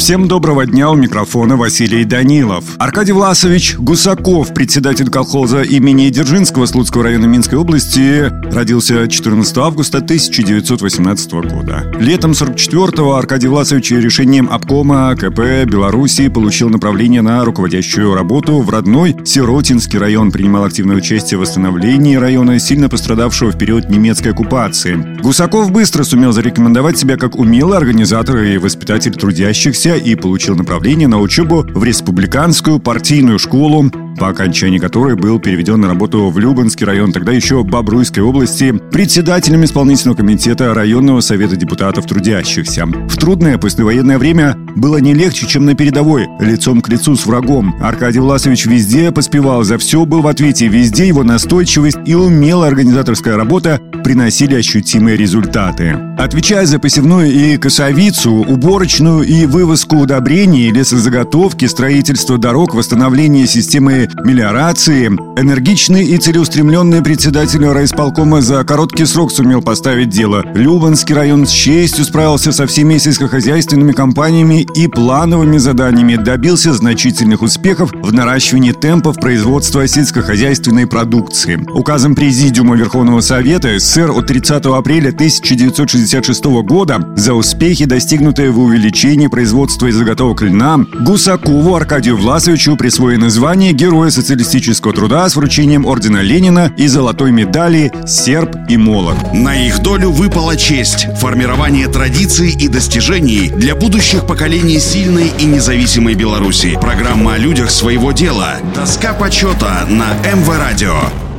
Всем доброго дня, у микрофона Василий Данилов. Аркадий Власович Гусаков, председатель колхоза имени Дзержинского Слуцкого района Минской области, родился 14 августа 1918 года. Летом 44-го Аркадий Власович решением обкома КП Беларуси получил направление на руководящую работу в родной Сиротинский район, принимал активное участие в восстановлении района, сильно пострадавшего в период немецкой оккупации. Гусаков быстро сумел зарекомендовать себя как умелый организатор и воспитатель трудящихся и получил направление на учебу в республиканскую партийную школу по окончании которой был переведен на работу в Любанский район, тогда еще Бобруйской области, председателем исполнительного комитета районного совета депутатов трудящихся. В трудное послевоенное время было не легче, чем на передовой, лицом к лицу с врагом. Аркадий Власович везде поспевал, за все был в ответе, везде его настойчивость и умелая организаторская работа приносили ощутимые результаты. Отвечая за посевную и косовицу, уборочную и вывозку удобрений, лесозаготовки, строительство дорог, восстановление системы мелиорации, энергичный и целеустремленный председатель райисполкома за короткий срок сумел поставить дело. Любанский район с честью справился со всеми сельскохозяйственными компаниями и плановыми заданиями, добился значительных успехов в наращивании темпов производства сельскохозяйственной продукции. Указом Президиума Верховного Совета СССР от 30 апреля 1966 года за успехи, достигнутые в увеличении производства и заготовок льна, Гусакову Аркадию Власовичу присвоено звание Героя социалистического труда с вручением ордена Ленина и золотой медали «Серб и молот». На их долю выпала честь – формирование традиций и достижений для будущих поколений сильной и независимой Беларуси. Программа о людях своего дела. Доска почета на МВ Радио.